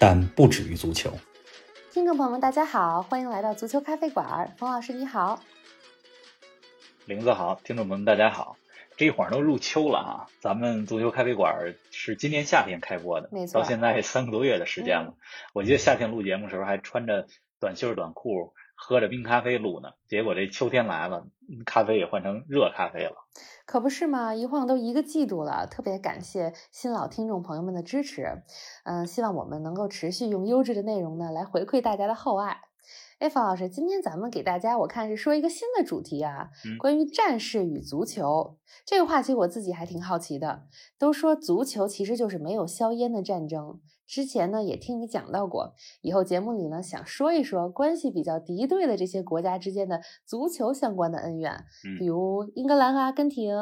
但不止于足球。听众朋友们，大家好，欢迎来到足球咖啡馆。冯老师你好，林子好，听众朋友们大家好。这一会儿都入秋了啊，咱们足球咖啡馆是今年夏天开播的，没错到现在三个多月的时间了。我记得夏天录节目的时候还穿着短袖短裤，喝着冰咖啡录呢。结果这秋天来了，咖啡也换成热咖啡了。可不是嘛，一晃都一个季度了，特别感谢新老听众朋友们的支持。嗯，希望我们能够持续用优质的内容呢来回馈大家的厚爱。哎，方老师，今天咱们给大家我看是说一个新的主题啊，嗯关于战士与足球这个话题，我自己还挺好奇的。都说足球其实就是没有硝烟的战争，之前呢也听你讲到过，以后节目里呢想说一说关系比较敌对的这些国家之间的足球相关的恩怨，嗯比如英格兰和阿根廷、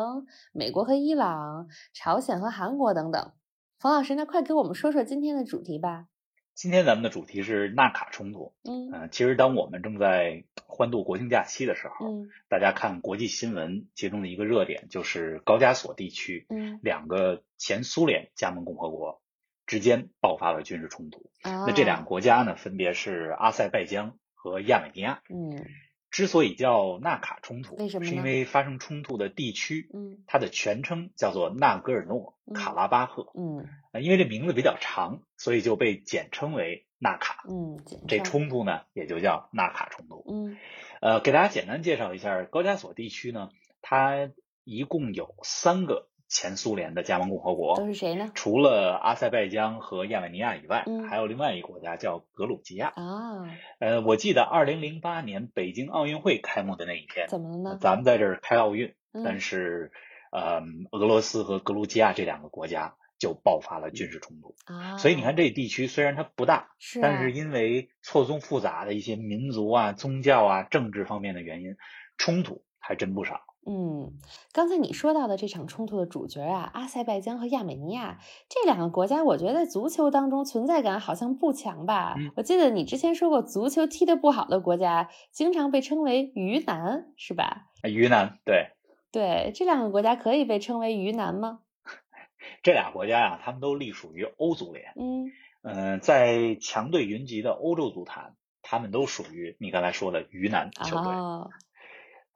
美国和伊朗、朝鲜和韩国等等。冯老师，那快给我们说说今天的主题吧。今天咱们的主题是纳卡冲突。嗯嗯、其实当我们正在欢度国庆假期的时候，嗯大家看国际新闻，其中的一个热点就是高加索地区嗯，两个前苏联加盟共和国之间爆发了军事冲突。那那这两个国家呢，分别是阿塞拜疆和亚美尼亚。嗯之所以叫纳卡冲突，为什么是因为发生冲突的地区，嗯它的全称叫做纳戈尔诺卡拉巴赫。嗯呃因为这名字比较长，所以就被简称为纳卡。嗯，这冲突呢，也就叫纳卡冲突。嗯呃，给大家简单介绍一下高加索地区呢，它一共有三个前苏联的加盟共和国，都是谁呢？除了阿塞拜疆和亚美尼亚以外，嗯还有另外一个国家叫格鲁吉亚。啊，呃，我记得二零零八年北京奥运会开幕的那一天，怎么了呢？咱们在这儿开奥运，嗯但是呃，俄罗斯和格鲁吉亚这两个国家就爆发了军事冲突。啊，所以你看，这地区虽然它不大，是啊，但是因为错综复杂的一些民族啊、宗教啊、政治方面的原因，冲突还真不少。嗯，刚才你说到的这场冲突的主角啊，阿塞拜疆和亚美尼亚这两个国家，我觉得在足球当中存在感好像不强吧？嗯我记得你之前说过，足球踢得不好的国家经常被称为鱼腩，是吧？鱼腩对对，这两个国家可以被称为鱼腩吗？这俩国家呀、他们都隶属于欧足联。嗯嗯、在强队云集的欧洲足坛，他们都属于你刚才说的鱼腩球队。哦，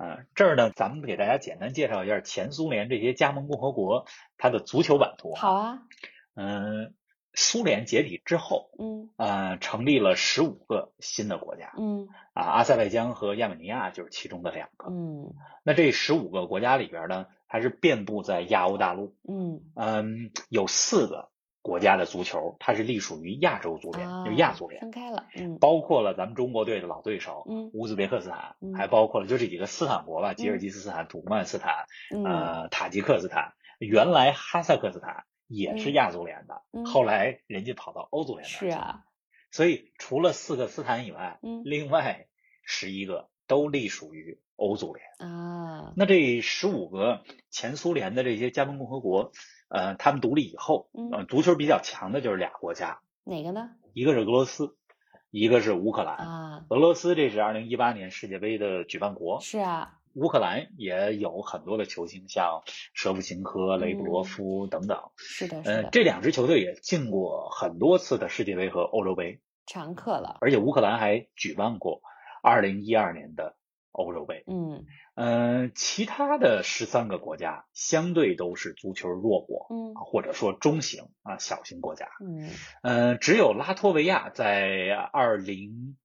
嗯，这儿呢，咱们给大家简单介绍一下前苏联这些加盟共和国它的足球版图。好，啊，嗯、苏联解体之后，嗯呃，成立了十五个新的国家嗯啊，阿塞拜疆和亚美尼亚就是其中的两个。嗯那这十五个国家里边呢，还是遍布在亚欧大陆。嗯嗯，有四个国家的足球，它是隶属于亚洲足联，啊，就是亚足联，分开了，嗯。包括了咱们中国队的老对手嗯乌兹别克斯坦，嗯还包括了就这几个斯坦国吧，吉尔吉斯斯坦、土库曼斯坦、嗯呃塔吉克斯坦，原来哈萨克斯坦也是嗯亚足联的，嗯后来人家跑到欧足联那儿去了，是啊，所以除了四个斯坦以外，嗯另外十一个都隶属于欧足联。啊，那这十五个前苏联的这些加盟共和国，呃，他们独立以后，嗯呃，足球比较强的就是俩国家，哪个呢？一个是俄罗斯，一个是乌克兰。啊，俄罗斯这是二零一八年世界杯的举办国，是啊，乌克兰也有很多的球星，像舍甫琴科、雷布罗夫等等。是的，是呃，的，这两支球队也进过很多次的世界杯和欧洲杯，常客了，而且乌克兰还举办过二零一二年的欧洲杯。嗯嗯，其他的十三个国家相对都是足球弱国，嗯或者说中型啊小型国家。嗯嗯，只有拉脱维亚在二零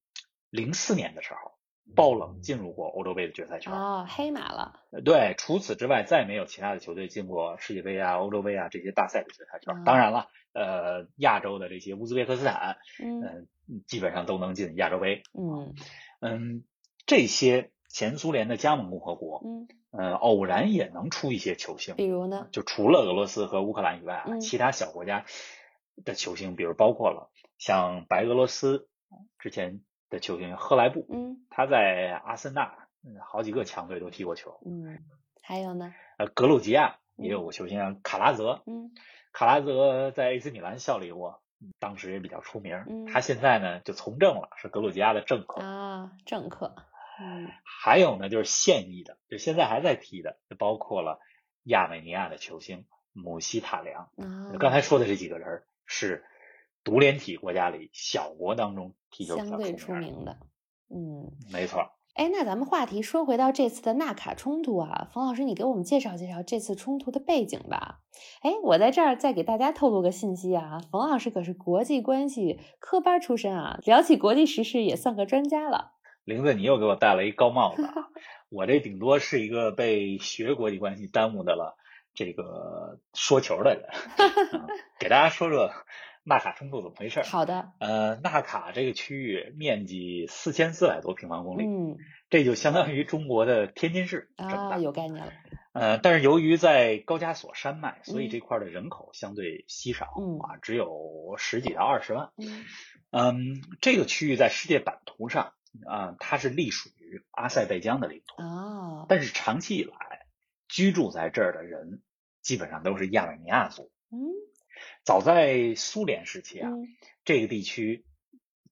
零四年的时候爆冷进入过欧洲杯的决赛圈。哦，黑马了，呃对，除此之外，再没有其他的球队进过世界杯啊、欧洲杯啊这些大赛的决赛圈。啊当然了，呃，亚洲的这些乌兹别克斯坦，嗯嗯、基本上都能进亚洲杯。嗯嗯，这些前苏联的加盟共和国，嗯，呃，偶然也能出一些球星比。如呢？就除了俄罗斯和乌克兰以外啊，嗯其他小国家的球星，比如包括了像白俄罗斯之前的球星赫莱布，嗯他在阿森纳嗯好几个强队都踢过球。嗯，还有呢？呃，格鲁吉亚也有个球星啊卡拉泽，嗯卡拉泽在 AC 米兰效力过，当时也比较出名。嗯他现在呢就从政了，是格鲁吉亚的政客。啊，政客，嗯还有呢就是现役的，就现在还在踢的，就包括了亚美尼亚的球星姆希塔良。啊，刚才说的这几个人是独联体国家里小国当中踢球相对出出名的。嗯。没错儿，哎，那咱们话题说回到这次的纳卡冲突啊，冯老师，你给我们介绍介绍这次冲突的背景吧。哎，我在这儿再给大家透露个信息啊，冯老师可是国际关系科班出身啊，聊起国际时事也算个专家了。玲子，你又给我戴了一高帽子啊！我这顶多是一个被学国际关系耽误的了，这个说球的人。嗯给大家说说纳卡冲突怎么回事儿。好的，呃，纳卡这个区域面积四千四百多平方公里，嗯这就相当于中国的天津市这么啊，大。有概念了，呃，但是由于在高加索山脉，所以嗯这块儿的人口相对稀少、嗯啊，只有十几到二十万。嗯嗯，这个区域在世界版图上啊、它是隶属于阿塞拜疆的领土，哦，但是长期以来居住在这儿的人基本上都是亚美尼亚族。嗯早在苏联时期啊，嗯这个地区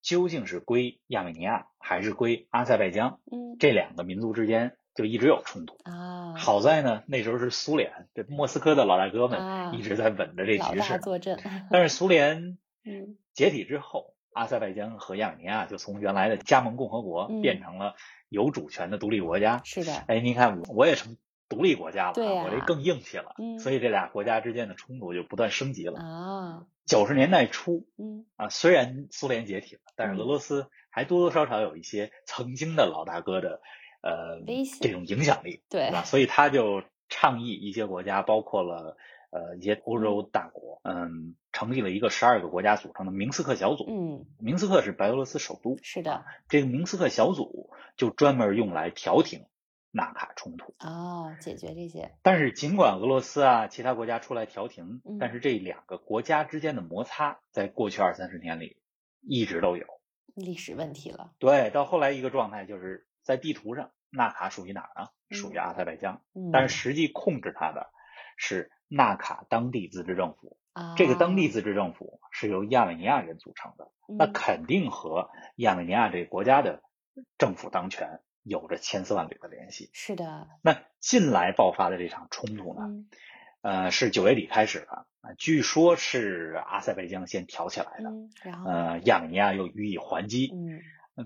究竟是归亚美尼亚还是归阿塞拜疆，嗯这两个民族之间就一直有冲突。啊，好在呢，那时候是苏联，这莫斯科的老大哥啊们一直在稳着这局势。坐镇，但是苏联 嗯解体之后，阿塞拜疆和亚美尼亚就从原来的加盟共和国嗯。变成了有主权的独立国家。是的，哎，您看我我也成独立国家了我这更硬气了，嗯。所以这俩国家之间的冲突就不断升级了。啊，九十年代初嗯。啊，虽然苏联解体了，但是嗯。俄罗斯还多多少少有一些曾经的老大哥的呃这种影响力，对对吧？所以他就倡议一些国家，包括了呃一些欧洲大国，嗯，成立了一个十二个国家组成的明斯克小组。嗯，明斯克是白俄罗斯首都，是的，这个明斯克小组就专门用来调停纳卡冲突。哦，解决这些，但是尽管俄罗斯啊其他国家出来调停嗯，但是这两个国家之间的摩擦，在过去二三十年里一直都有。历史问题了，对，到后来一个状态就是在地图上，纳卡属于哪儿呢？嗯属于阿塞拜疆，嗯，但是实际控制它的是纳卡当地自治政府。啊，这个当地自治政府是由亚美尼亚人组成的，那嗯肯定和亚美尼亚这个国家的政府当权有着千丝万缕的联系。是的，那近来爆发的这场冲突呢，嗯呃，是九月底开始的，啊，据说是阿塞拜疆先挑起来的，嗯，然后呃，亚美尼亚又予以还击。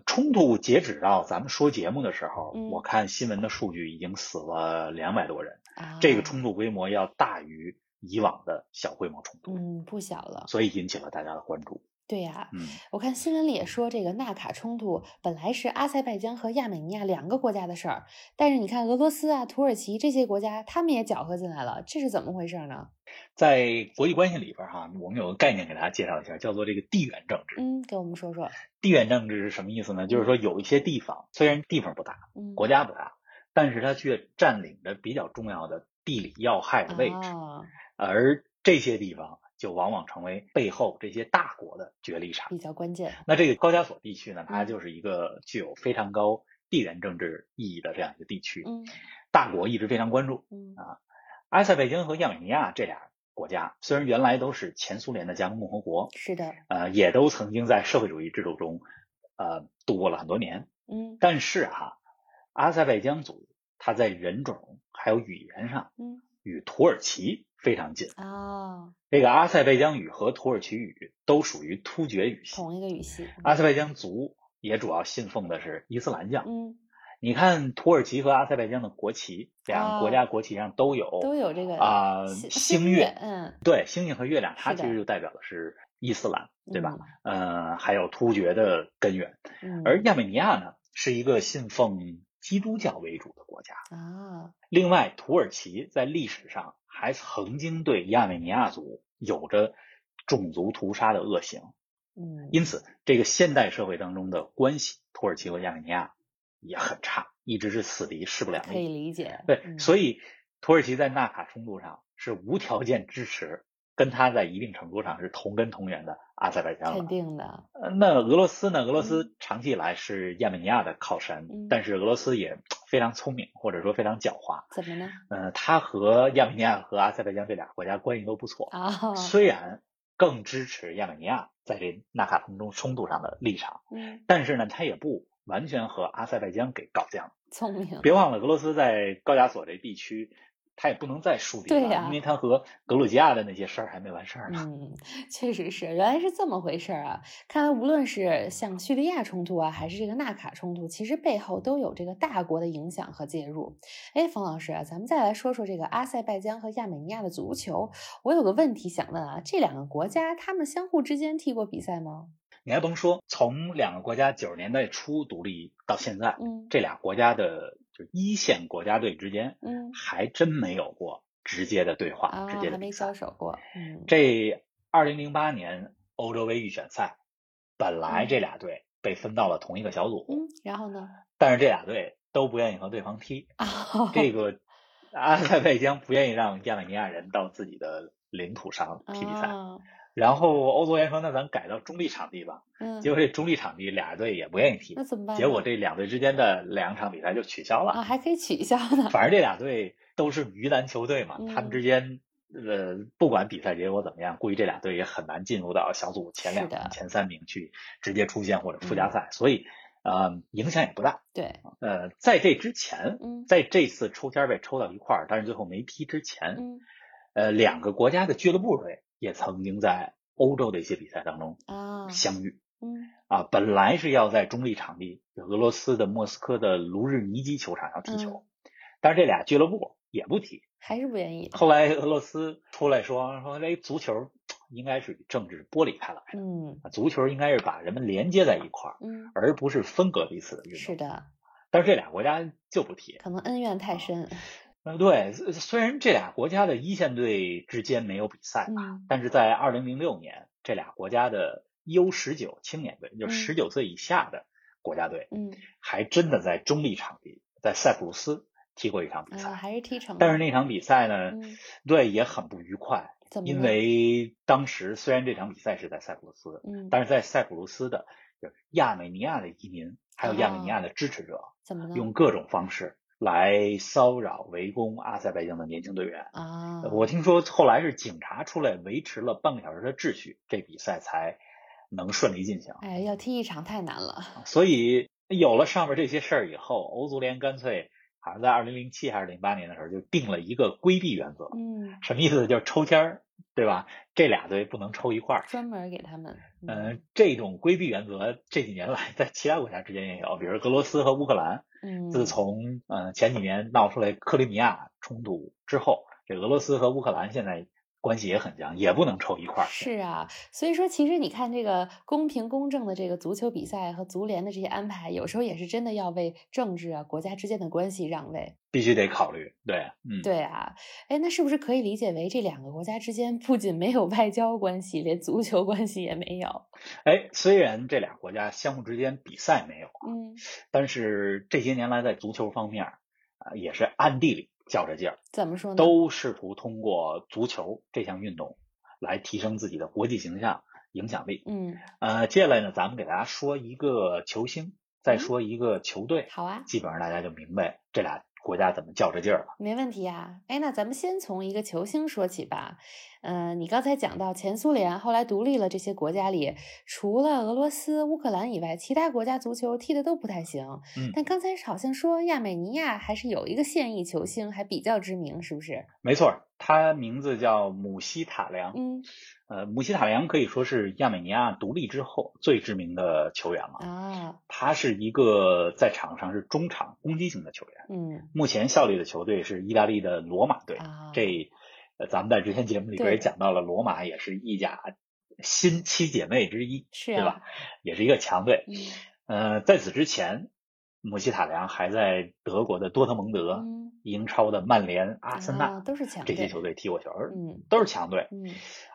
冲突截止到咱们说节目的时候，嗯我看新闻的数据已经死了两百多人，啊，这个冲突规模要大于以往的小规模冲突，嗯不小了，所以引起了大家的关注。对呀、嗯，我看新闻里也说，这个纳卡冲突本来是阿塞拜疆和亚美尼亚两个国家的事儿，但是你看俄罗斯啊、土耳其这些国家，他们也搅和进来了，这是怎么回事呢？在国际关系里边哈，我们有个概念给大家介绍一下，叫做这个地缘政治。嗯，给我们说说。地缘政治是什么意思呢？就是说有一些地方虽然地方不大，嗯，国家不大，但是它却占领着比较重要的地理要害的位置，啊，而这些地方就往往成为背后这些大国的角力场。比较关键。那这个高加索地区呢，它嗯就是一个具有非常高地缘政治意义的这样一个地区，嗯大国一直非常关注。嗯阿塞拜疆和亚美尼亚这俩国家虽然原来都是前苏联的加盟共和国，是的，呃，也都曾经在社会主义制度中，呃，度过了很多年，嗯但是哈、阿塞拜疆族它在人种还有语言上嗯与土耳其非常近。哦，这个阿塞拜疆语和土耳其语都属于突厥语系，同一个语系。阿塞拜疆族也主要信奉的是伊斯兰教。嗯，你看土耳其和阿塞拜疆的国旗，两个国家国旗上都有哦都有这个啊、星星月，嗯，对，星星和月亮，它其实就代表的是伊斯兰，对吧？呃，还有突厥的根源。嗯？嗯，而亚美尼亚呢，是一个信奉基督教为主的国家。啊，另外，土耳其在历史上还曾经对亚美尼亚族有着种族屠杀的恶行，嗯，因此，这个现代社会当中的关系，土耳其和亚美尼亚也很差，一直是死敌，势不两立可以。理解。对，嗯所以土耳其在纳卡冲突上是无条件支持跟他在一定程度上是同根同源的阿塞拜疆了肯。定的，呃那俄罗斯呢？俄罗斯长期以来是亚美尼亚的靠山，嗯但是俄罗斯也非常聪明，或者说非常狡猾。怎么呢？呃，他和亚美尼亚和阿塞拜疆这俩国家关系都不错，啊，虽然更支持亚美尼亚在这纳卡隆中冲突上的立场，嗯，但是呢，他也不完全和阿塞拜疆给搞僵。聪明，别忘了，俄罗斯在高加索这地区，他也不能再树敌了，因为他和格鲁吉亚的那些事儿还没完事儿呢。嗯，确实是，原来是这么回事儿啊！看来无论是像叙利亚冲突啊，还是这个纳卡冲突，其实背后都有这个大国的影响和介入。哎，冯老师啊，咱们再来说说这个阿塞拜疆和亚美尼亚的足球。我有个问题想问啊，这两个国家他们相互之间踢过比赛吗？你还甭说，从两个国家九十年代初独立到现在，嗯这俩国家的就一线国家队之间，嗯还真没有过直接的对话、啊，直接的比赛还没交。手过。嗯，这二零零八年欧洲杯预选赛，本来这俩队被分到了同一个小组，嗯，然后呢？但是这俩队都不愿意和对方踢。啊，这个 阿塞拜疆不愿意让亚美尼亚人到自己的领土上踢比赛，啊然后欧足联说：“那咱改到中立场地吧。”嗯，结果这中立场地俩队也不愿意踢那，怎么办？结果这两队之间的两场比赛就取消了。啊还可以取消呢。反正这俩队都是鱼腩球队嘛，嗯他们之间呃不管比赛结果怎么样，估计这俩队也很难进入到小组前两名、前三名去直接出线或者附嗯加赛，所以呃影响也不大。对，呃，在这之前，嗯在这次抽签被抽到一块儿，但是最后没踢之前，嗯呃，两个国家的俱乐部队也曾经在欧洲的一些比赛当中啊，相遇。嗯啊，本来是要在中立场地，就俄罗斯的莫斯科的卢日尼基球场上踢球，但是这俩俱乐部也不踢。还是不愿意。后来俄罗斯出来说说，这足球应该是与政治剥离开来的，嗯啊足球应该是把人们连接在一块儿，嗯，而不是分隔彼此的运动。是的，但是这俩国家就不踢。可能恩怨太深。呃，对，虽虽然这俩国家的一线队之间没有比赛但是在二零零六年，这俩国家的 U 十九青年队，就嗯十九岁以下的国家队，嗯还真的在中立场地，在塞浦路斯踢过一场比啊，赛。还是踢成。但是那场比赛呢，嗯对也很不愉快，因为当时虽然这场比赛是在塞浦路斯，嗯，但是在塞浦路斯的就是亚美尼亚的移民，还有亚美尼亚的支持者，怎么呢？用各种方式来骚扰、围攻阿塞拜疆的年轻队员。啊，我听说后来是警察出来维持了半个小时的秩序，这比赛才能顺利进行。哎，要踢一场太难了。所以有了上面这些事儿以后，欧足联干脆好像在二零零七还是零八年的时候就定了一个规避原则，嗯，什么意思？就是抽签儿，对吧？这俩队不能抽一块儿。专门给他们。嗯、这种规避原则这几年来在其他国家之间也有，比如俄罗斯和乌克兰，嗯，自从呃前几年闹出来克里米亚冲突之后，这俄罗斯和乌克兰现在关系也很僵，也不能凑一块儿。是啊，所以说其实你看这个公平公正的这个足球比赛和足联的这些安排，有时候也是真的要为政治啊、国家之间的关系让位。必须得考虑。对，嗯，对啊，哎，那是不是可以理解为这两个国家之间不仅没有外交关系，连足球关系也没有？哎，虽然这俩国家相互之间比赛没有，嗯，但是这些年来在足球方面啊、也是暗地里较着劲儿，怎么说呢？都试图通过足球这项运动来提升自己的国际形象、影响力。嗯，呃，接下来呢，咱们给大家说一个球星，再嗯说一个球队，好啊，基本上大家就明白这俩国家怎么较着劲儿了。没问题啊。哎，那咱们先从一个球星说起吧。呃，你刚才讲到前苏联后来独立了，这些国家里，除了俄罗斯、乌克兰以外，其他国家足球踢的都不太行。嗯但刚才好像说亚美尼亚还是有一个现役球星，还比较知名，是不是？没错儿，他名字叫姆希塔良。嗯呃，姆希塔良可以说是亚美尼亚独立之后最知名的球员了。啊，他是一个在场上是中场攻击型的球员，嗯目前效力的球队是意大利的罗马队。啊，这呃，咱们在之前节目里边也讲到了，罗马也是意甲新七姐妹之一，是啊对吧？也是一个强队。嗯呃，在此之前，姆希塔良还在德国的多特蒙德、嗯英超的曼联、阿森纳、啊都是强队这些球队踢过球，嗯都是强队。嗯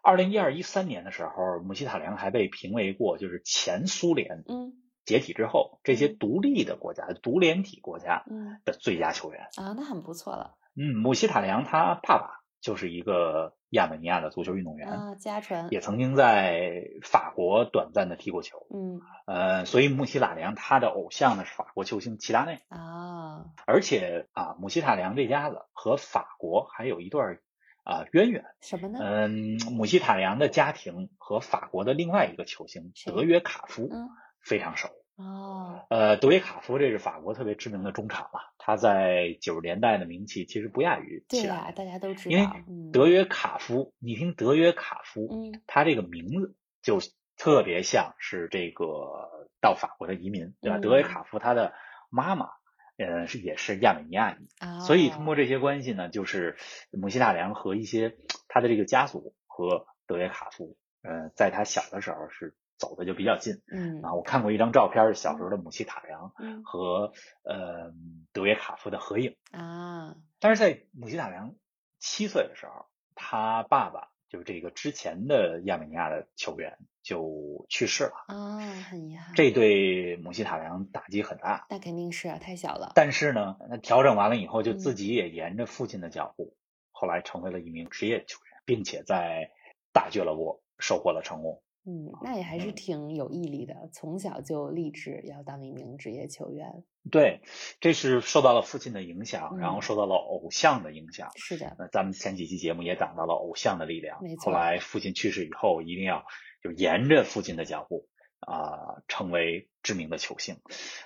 二零一二一三年的时候，姆希塔良还被评为过就是前苏联嗯解体之后这些嗯独立的国家、独联体国家嗯的最佳球员。啊，那很不错了。嗯，姆希塔良他爸爸就是一个亚美尼亚的足球运动员，啊，家传，也曾经在法国短暂的踢过球。嗯呃，所以穆希塔良他的偶像呢是法国球星齐达内，啊，而且啊，穆希塔良这家子和法国还有一段啊渊源。什么呢？嗯，姆希塔良的家庭和法国的另外一个球星德约卡夫嗯非常熟。哦，呃，德约卡夫这是法国特别知名的中场了，他在九十年代的名气其实不亚于对呀、齐达内。大家都。知道因为德约卡夫，你听德约卡夫，嗯。他这个名字就特别像是这个到法国的移民，对吧？嗯德约卡夫他的妈妈，呃，是也是亚美尼亚裔，啊，所以通过这些关系呢，就是姆希塔良和一些他的这个家族和德约卡夫，呃，在他小的时候是走的就比较近嗯啊。我看过一张照片，是小时候的姆希塔良嗯和呃德约卡夫的合影。啊，但是在姆希塔良七岁的时候，他爸爸就是这个之前的亚美尼亚的球员就去世了，啊，很遗憾，这对姆希塔良打击很大。那肯定是啊，太小了，但是呢，那调整完了以后，就嗯自己也沿着父亲的脚步，后来成为了一名职业球员，并且在大俱乐部收获了成功。嗯，那也还是嗯挺有毅力的，从小就立志要当一名职业球员，对，这是受到了父亲的影响，然后嗯受到了偶像的影响。是的，那咱们前几期节目也讲到了偶像的力量。没错后来父亲去世以后，一定要就沿着父亲的脚步啊、成为知名的球星。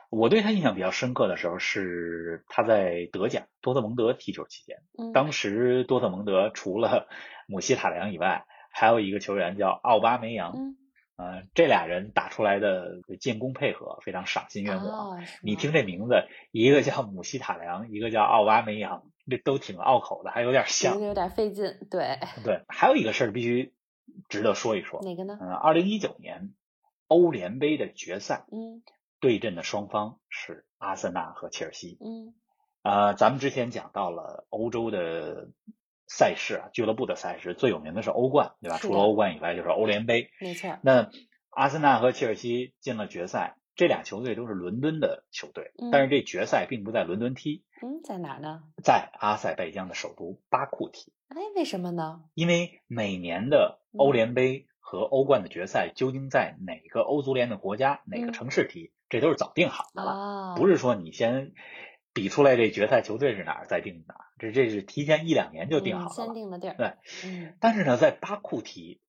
我对他印象比较深刻的时候是他在德甲多特蒙德踢球期间，嗯，当时多特蒙德除了姆希塔良以外，还有一个球员叫奥巴梅扬。嗯，呃，这俩人打出来的进攻配合非常赏心悦目。哦，你听这名字，一个叫姆希塔良，一个叫奥巴梅扬，这都挺拗口的，还有点 像。有点费劲，对，对，还有一个事儿必须值得说一说。哪个呢？嗯，二零一九年欧联杯的决赛嗯对阵的双方是阿森纳和切尔西。嗯呃，咱们之前讲到了欧洲的赛事啊，俱乐部的赛事最有名的是欧冠，对吧？除了欧冠以外，就是欧联杯。没错，那阿森纳和切尔西进了决赛，这俩球队都是伦敦的球队，嗯但是这决赛并不在伦敦踢，嗯，在哪儿呢？在阿塞拜疆的首都巴库踢。哎，为什么呢？因为每年的嗯欧联杯和欧冠的决赛究竟在哪个欧足联的国家、哪个嗯城市踢，这都是早定好的了，啊，不是说你先比出来这决赛球队是哪儿再定哪儿，这这是提前一两年就定嗯好的了。先定的地儿，对，嗯，但是呢，在巴库踢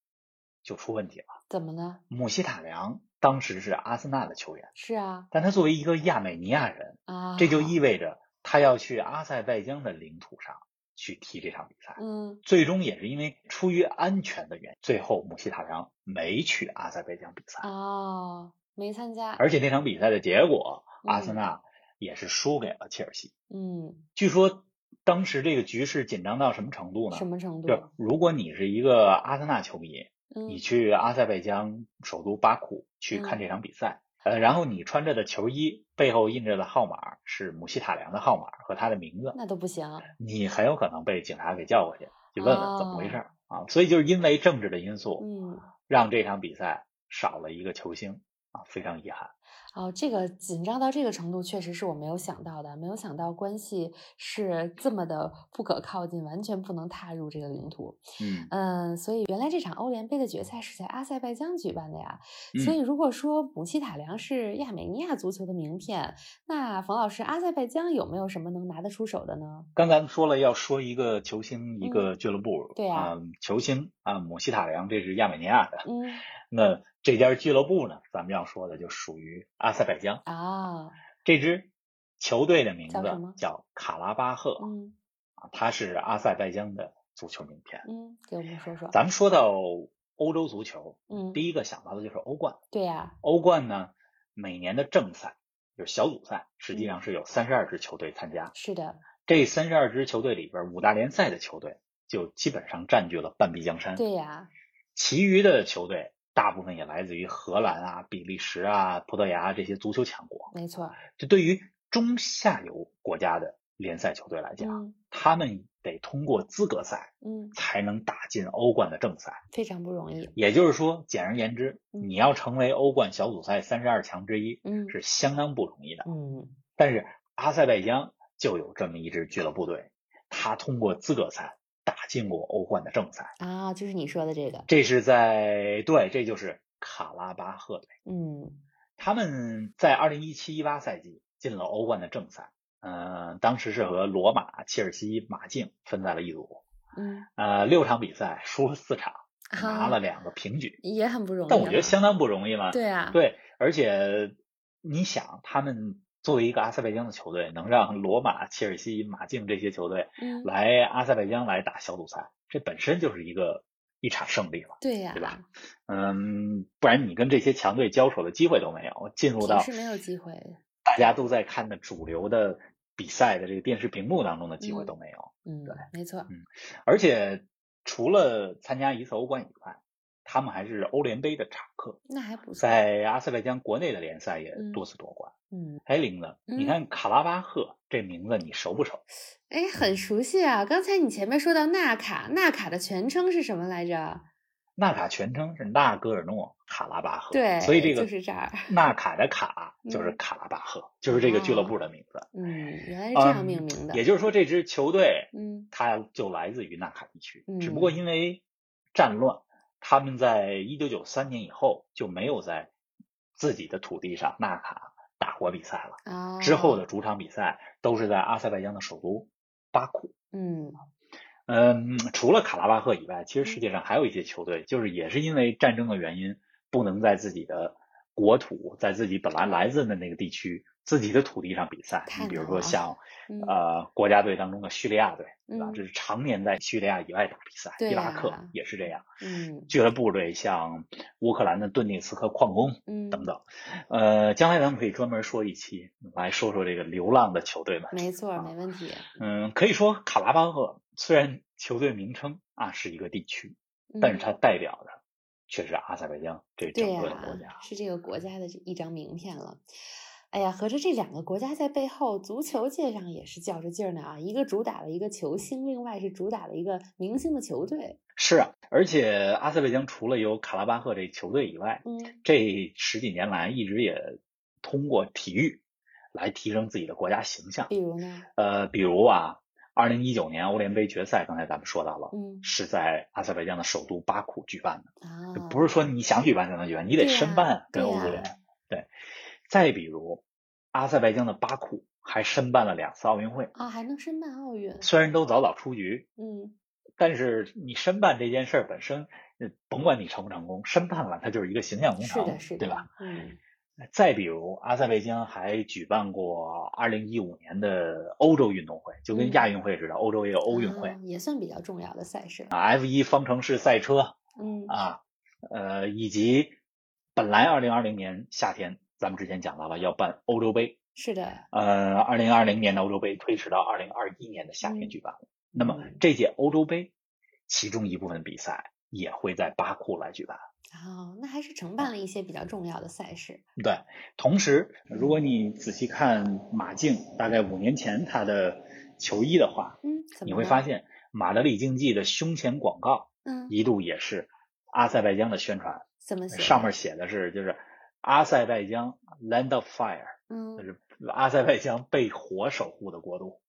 就出问题了。怎么呢？姆希塔良当时是阿森纳的球员，是啊，但他作为一个亚美尼亚人，啊，这就意味着他要去阿塞拜疆的领土上去踢这场比赛。嗯最终也是因为出于安全的原因，最后姆希塔良没去阿塞拜疆比赛，哦，没参加，而且那场比赛的结果，嗯阿森纳也是输给了切尔西。嗯，据说当时这个局势紧张到什么程度呢？什么程度就？如果你是一个阿森纳球迷，嗯你去阿塞拜疆首都巴库去看嗯这场比赛，呃，然后你穿着的球衣背后印着的号码是姆希塔良的号码和他的名字，那都不行，你很有可能被警察给叫过去，去问问怎么回事哦儿、啊。所以就是因为政治的因素，嗯。让这场比赛少了一个球星啊，非常遗憾。哦，这个紧张到这个程度，确实是我没有想到的。没有想到关系是这么的不可靠近，完全不能踏入这个领土。嗯嗯，所以原来这场欧联杯的决赛是在阿塞拜疆举办的呀。所嗯以如果说姆希塔良是亚美尼亚足球的名片，那冯老师，阿塞拜疆有没有什么能拿得出手的呢？刚咱们说了要说一个球星，一个俱乐部，嗯对啊嗯球星啊，姆希塔良这是亚美尼亚的，嗯那这家俱乐部呢，咱们要说的就属于阿塞拜疆。啊，这支球队的名字叫卡拉巴赫，嗯啊，它是阿塞拜疆的足球名片。嗯，给我们说说。咱们说到欧洲足球，嗯，第一个想到的就是欧冠。对呀、欧冠呢，每年的正赛就是小组赛，实际嗯上是有三十二支球队参加。是的，这三十二支球队里边，五大联赛的球队就基本上占据了半壁江山。对呀、其余的球队大部分也来自于荷兰啊、比利时啊、葡萄牙这些足球强国。没错。就对于中下游国家的联赛球队来讲，嗯他们得通过资格赛嗯，才能打进欧冠的正赛。非常不容易。也就是说，简而言之，嗯你要成为欧冠小组赛三十二强之一，嗯是相当不容易的。嗯但是阿塞拜疆就有这么一支俱乐部队，他通过资格赛打进过欧冠的正赛啊，就是你说的这个。这是在对，这就是卡拉巴赫队。嗯，他们在二零一七一八赛季进了欧冠的正赛，嗯，当时是和罗马、切尔西、马竞分在了一组。嗯，呃，六场比赛输了四场，拿了两个平局，也很不容易。但我觉得相当不容易嘛。对啊，对，而且你想，他们作为一个阿塞拜疆的球队，能让罗马、切尔西、马竞这些球队来阿塞拜疆来打小组赛，这本身就是一个一场胜利了。对呀，对吧？嗯，不然你跟这些强队交手的机会都没有，进入到是没有机会，大家都在看的主流的。比赛的这个电视屏幕当中的机会都没有，嗯，对，没错，嗯，而且除了参加一次欧冠以外，他们还是欧联杯的常客，那还不错，在阿塞拜疆国内的联赛也多次夺冠，嗯，哎，玲子，你看卡拉巴赫这名字你熟不熟？哎，很熟悉啊，刚才你前面说到纳卡，纳卡的全称是什么来着？纳卡全称是纳戈尔诺卡拉巴赫，对，所以这个就是这儿。纳卡的卡就是卡拉巴赫，就是这个俱乐部的名字。嗯，原来是这样命名的。也就是说，这支球队，嗯，它就来自于纳卡地区，嗯，只不过因为战乱，他们在一九九三年以后就没有在自己的土地上纳卡打过比赛了。啊，之后的主场比赛都是在阿塞拜疆的首都巴库。嗯。嗯，除了卡拉巴赫以外，其实世界上还有一些球队，就是也是因为战争的原因，不能在自己的国土，在自己本来来自的那个地区、自己的土地上比赛。你比如说像呃国家队当中的叙利亚队，对吧？这是常年在叙利亚以外打比赛。伊拉克也是这样。嗯，俱乐部队像乌克兰的顿涅茨克矿工嗯等等。呃，将来咱们可以专门说一期来说说这个流浪的球队们。没错，没问题。嗯，可以说卡拉巴赫。虽然球队名称啊是一个地区，但是它代表的却是阿塞拜疆这整个国家，是这个国家的一张名片了。哎呀，合着这两个国家在背后足球界上也是较着劲儿呢啊！一个主打了一个球星，另外是主打了一个明星的球队。是啊，而且阿塞拜疆除了有卡拉巴赫这球队以外，嗯，这十几年来一直也通过体育来提升自己的国家形象。比如呢？呃，比如啊。二零一九年欧联杯决赛，刚才咱们说到了，嗯，是在阿塞拜疆的首都巴库举办的，啊，不是说你想举办就能举办，你得申办跟欧足联。对，再比如，阿塞拜疆的巴库还申办了两次奥运会啊，还能申办奥运，虽然都早早出局，嗯，但是你申办这件事本身，甭管你成不成功，申办了它就是一个形象工程，是的，是的，对吧？嗯。再比如，阿塞拜疆还举办过二零一五年的欧洲运动会，就跟亚运会似的，欧洲也有欧运会，也算比较重要的赛事啊。F 一方程式赛车，嗯啊，呃，以及本来二零二零年夏天，咱们之前讲到了要办欧洲杯，是的，呃，二零二零年的欧洲杯推迟到二零二一年的夏天举办了。那么这届欧洲杯，其中一部分比赛也会在巴库来举办。哦，那还是承办了一些比较重要的赛事。对，同时，如果你仔细看马竞大概五年前他的球衣的话，嗯，你会发现马德里竞技的胸前广告，嗯，一度也是阿塞拜疆的宣传。怎么写？上面写的是就是阿塞拜疆 Land of Fire，嗯，就是阿塞拜疆被火守护的国度，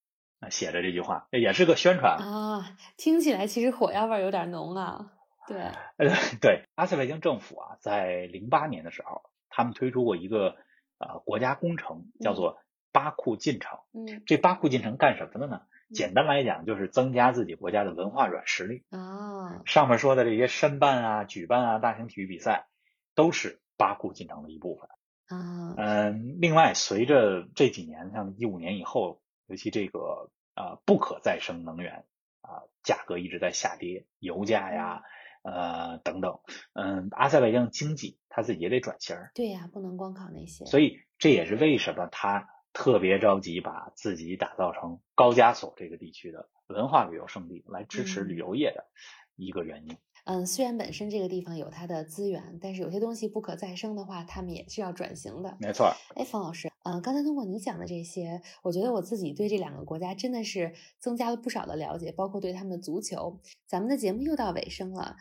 写着这句话，也是个宣传啊。听起来其实火药味有点浓啊。对，呃，对，阿塞拜疆政府啊，在零八年的时候，他们推出过一个呃国家工程，叫做巴库进程。嗯，这巴库进程干什么的呢？简单来讲，就是增加自己国家的文化软实力。啊，上面说的这些申办啊、举办啊大型体育比赛，都是巴库进程的一部分。啊，嗯，另外，随着这几年，像一五年以后，尤其这个啊不可再生能源啊价格一直在下跌，油价呀。呃，等等，嗯，阿塞拜疆经济它自己也得转型儿，对呀，不能光靠那些。所以这也是为什么他特别着急把自己打造成高加索这个地区的文化旅游胜地，来支持旅游业的一个原因。嗯，虽然本身这个地方有它的资源，但是有些东西不可再生的话，他们也是要转型的。没错。哎，方老师，嗯，刚才通过你讲的这些，我觉得我自己对这两个国家真的是增加了不少的了解，包括对他们的足球。咱们的节目又到尾声了。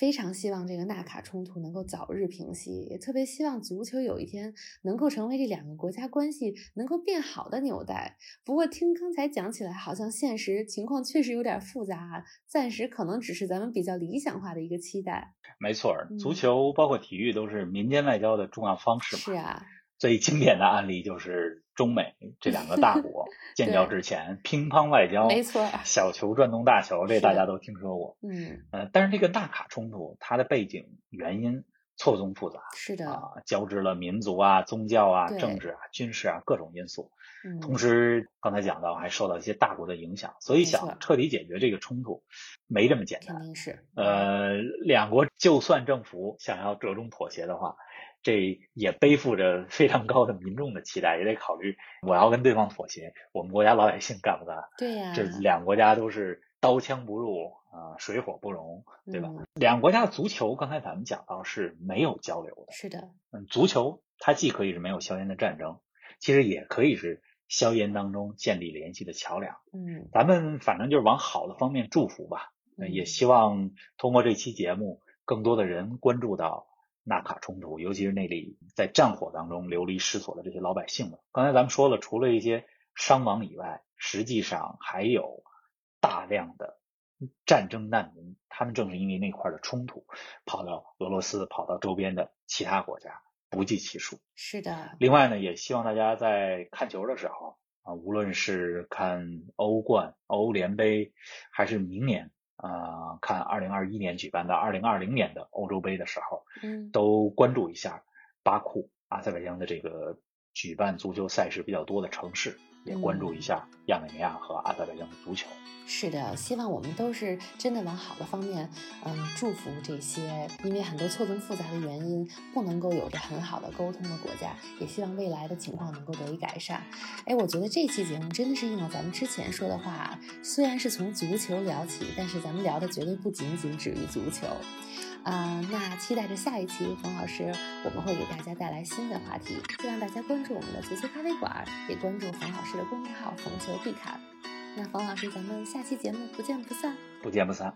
非常希望这个纳卡冲突能够早日平息，也特别希望足球有一天能够成为这两个国家关系能够变好的纽带。不过听刚才讲起来，好像现实情况确实有点复杂啊，暂时可能只是咱们比较理想化的一个期待。没错，足球包括体育都是民间外交的重要方式嘛。是啊。最经典的案例就是中美这两个大国 建交之前，乒乓外交，没错，小球转动大球，这大家都听说过。嗯，呃，但是这个纳卡冲突，它的背景原因错综复杂，是的啊，交织了民族啊、宗教啊、政治啊、军事啊各种因素。嗯，同时刚才讲到，还受到一些大国的影响，所以想彻底解决这个冲突，没这么简单。肯定是。呃，两国就算政府想要折中妥协的话。这也背负着非常高的民众的期待，也得考虑我要跟对方妥协，我们国家老百姓干不干？对呀，这两个国家都是刀枪不入啊，水火不容，对吧？两个国家的足球，刚才咱们讲到是没有交流的，是的，嗯，足球它既可以是没有硝烟的战争，其实也可以是硝烟当中建立联系的桥梁。嗯，咱们反正就是往好的方面祝福吧，嗯也希望通过这期节目，更多的人关注到。纳卡冲突，尤其是那里在战火当中流离失所的这些老百姓们。刚才咱们说了，除了一些伤亡以外，实际上还有大量的战争难民，他们正是因为那块的冲突，跑到俄罗斯，跑到周边的其他国家，不计其数。是的。另外呢，也希望大家在看球的时候啊，无论是看欧冠、欧联杯，还是明年。呃，看二零二一年举办的二零二零年的欧洲杯的时候，嗯，都关注一下巴库阿塞拜疆的这个举办足球赛事比较多的城市。也关注一下亚美尼亚和阿塞拜疆的足球。是的，希望我们都是真的往好的方面，嗯，祝福这些因为很多错综复杂的原因不能够有着很好的沟通的国家。也希望未来的情况能够得以改善。哎，我觉得这期节目真的是应了咱们之前说的话，虽然是从足球聊起，但是咱们聊的绝对不仅仅止于足球。啊，那期待着下一期冯老师，我们会给大家带来新的话题。希望大家关注我们的足球咖啡馆，也关注冯老师的公众号“冯球必看”。那冯老师，咱们下期节目不见不散，不见不散。